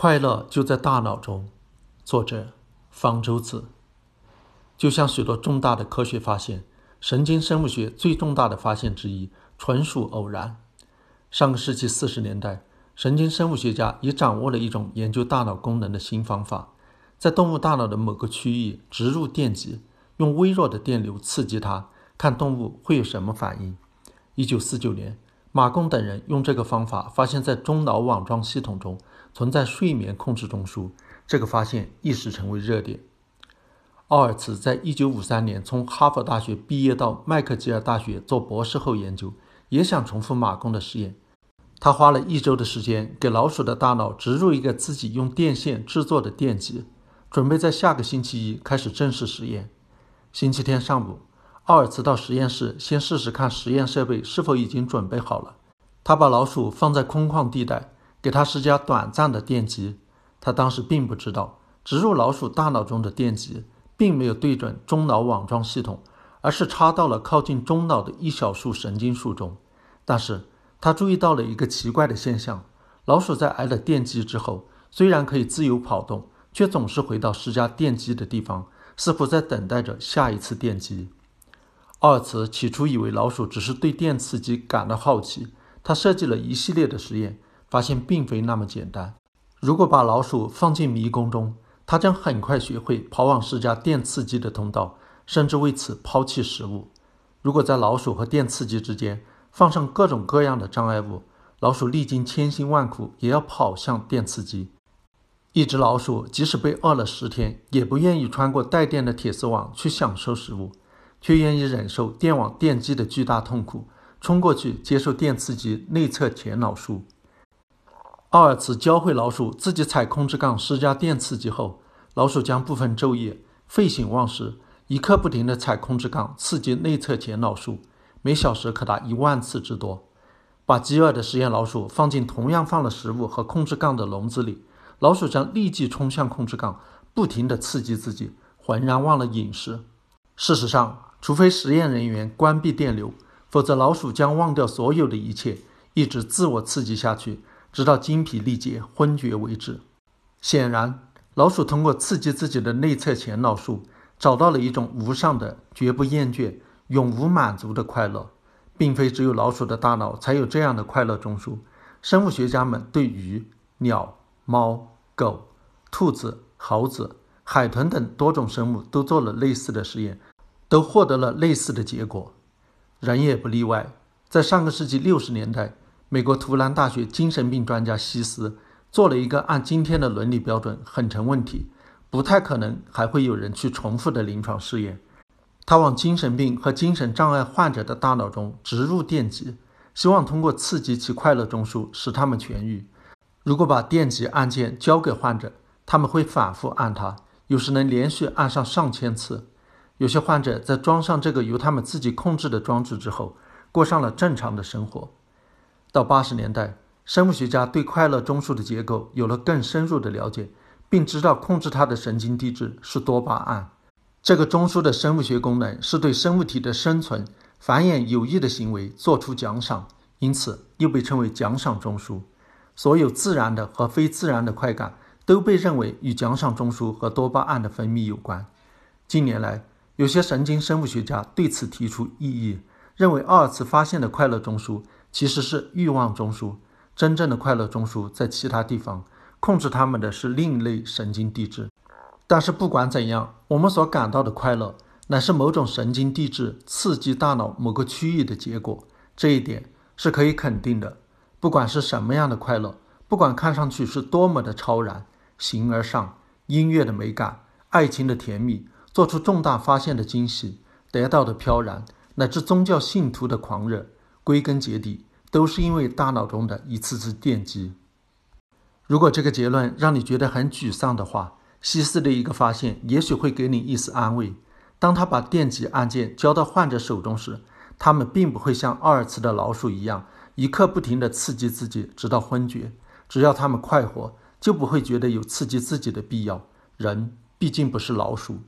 快乐就在大脑中。作者：方舟子。就像许多重大的科学发现，神经生物学最重大的发现之一纯属偶然。上个世纪四十年代，神经生物学家已掌握了一种研究大脑功能的新方法，在动物大脑的某个区域植入电极，用微弱的电流刺激它，看动物会有什么反应。一九四九年。马贡等人用这个方法发现，在中脑网状系统中存在睡眠控制中枢。这个发现一时成为热点。奥尔茨在一九五三年从哈佛大学毕业，到麦克吉尔大学做博士后研究，也想重复马贡的实验。他花了一周的时间，给老鼠的大脑植入一个自己用电线制作的电极，准备在下个星期一开始正式实验。星期天上午。奥尔茨到实验室，先试试看实验设备是否已经准备好了。他把老鼠放在空旷地带，给它施加短暂的电击。他当时并不知道，植入老鼠大脑中的电极并没有对准中脑网状系统，而是插到了靠近中脑的一小束神经束中。但是他注意到了一个奇怪的现象：老鼠在挨了电击之后，虽然可以自由跑动，却总是回到施加电击的地方，似乎在等待着下一次电击。奥茨起初以为老鼠只是对电刺激感到好奇，他设计了一系列的实验，发现并非那么简单。如果把老鼠放进迷宫中，它将很快学会跑往施加电刺激的通道，甚至为此抛弃食物。如果在老鼠和电刺激之间放上各种各样的障碍物，老鼠历经千辛万苦也要跑向电刺激。一只老鼠即使被饿了十天，也不愿意穿过带电的铁丝网去享受食物。却愿意忍受电网电击的巨大痛苦，冲过去接受电刺激内侧前脑束。奥尔茨教会老鼠自己踩控制杠施加电刺激后，老鼠将部分昼夜废寝忘食，一刻不停地踩控制杠刺激内侧前脑束，每小时可达一万次之多。把饥饿的实验老鼠放进同样放了食物和控制杠的笼子里，老鼠将立即冲向控制杠，不停地刺激自己，浑然忘了饮食。事实上，除非实验人员关闭电流，否则老鼠将忘掉所有的一切，一直自我刺激下去，直到精疲力竭、昏厥为止。显然，老鼠通过刺激自己的内侧前脑束，找到了一种无上的、绝不厌倦、永无满足的快乐，并非只有老鼠的大脑才有这样的快乐中枢。生物学家们对鱼、鸟、猫、狗、兔子、猴子、海豚等多种生物都做了类似的实验。都获得了类似的结果，人也不例外。在上个世纪六十年代，美国图兰大学精神病专家西斯做了一个按今天的伦理标准很成问题、不太可能还会有人去重复的临床试验。他往精神病和精神障碍患者的大脑中植入电极，希望通过刺激其快乐中枢使他们痊愈。如果把电极按键交给患者，他们会反复按它，有时能连续按上上千次。有些患者在装上这个由他们自己控制的装置之后，过上了正常的生活。到八十年代，生物学家对快乐中枢的结构有了更深入的了解，并知道控制它的神经递质是多巴胺。这个中枢的生物学功能是对生物体的生存、繁衍有益的行为做出奖赏，因此又被称为奖赏中枢。所有自然的和非自然的快感都被认为与奖赏中枢和多巴胺的分泌有关。近年来，有些神经生物学家对此提出异议，认为奥尔茨发现的快乐中枢其实是欲望中枢，真正的快乐中枢在其他地方，控制它们的是另一类神经递质。但是不管怎样，我们所感到的快乐乃是某种神经递质刺激大脑某个区域的结果，这一点是可以肯定的。不管是什么样的快乐，不管看上去是多么的超然，形而上，音乐的美感，爱情的甜蜜。做出重大发现的惊喜，得到的飘然，乃至宗教信徒的狂热，归根结底都是因为大脑中的一次次电击。如果这个结论让你觉得很沮丧的话，西斯的一个发现也许会给你一丝安慰。当他把电击按键交到患者手中时，他们并不会像奥尔茨的老鼠一样，一刻不停地刺激自己直到昏厥。只要他们快活，就不会觉得有刺激自己的必要。人毕竟不是老鼠。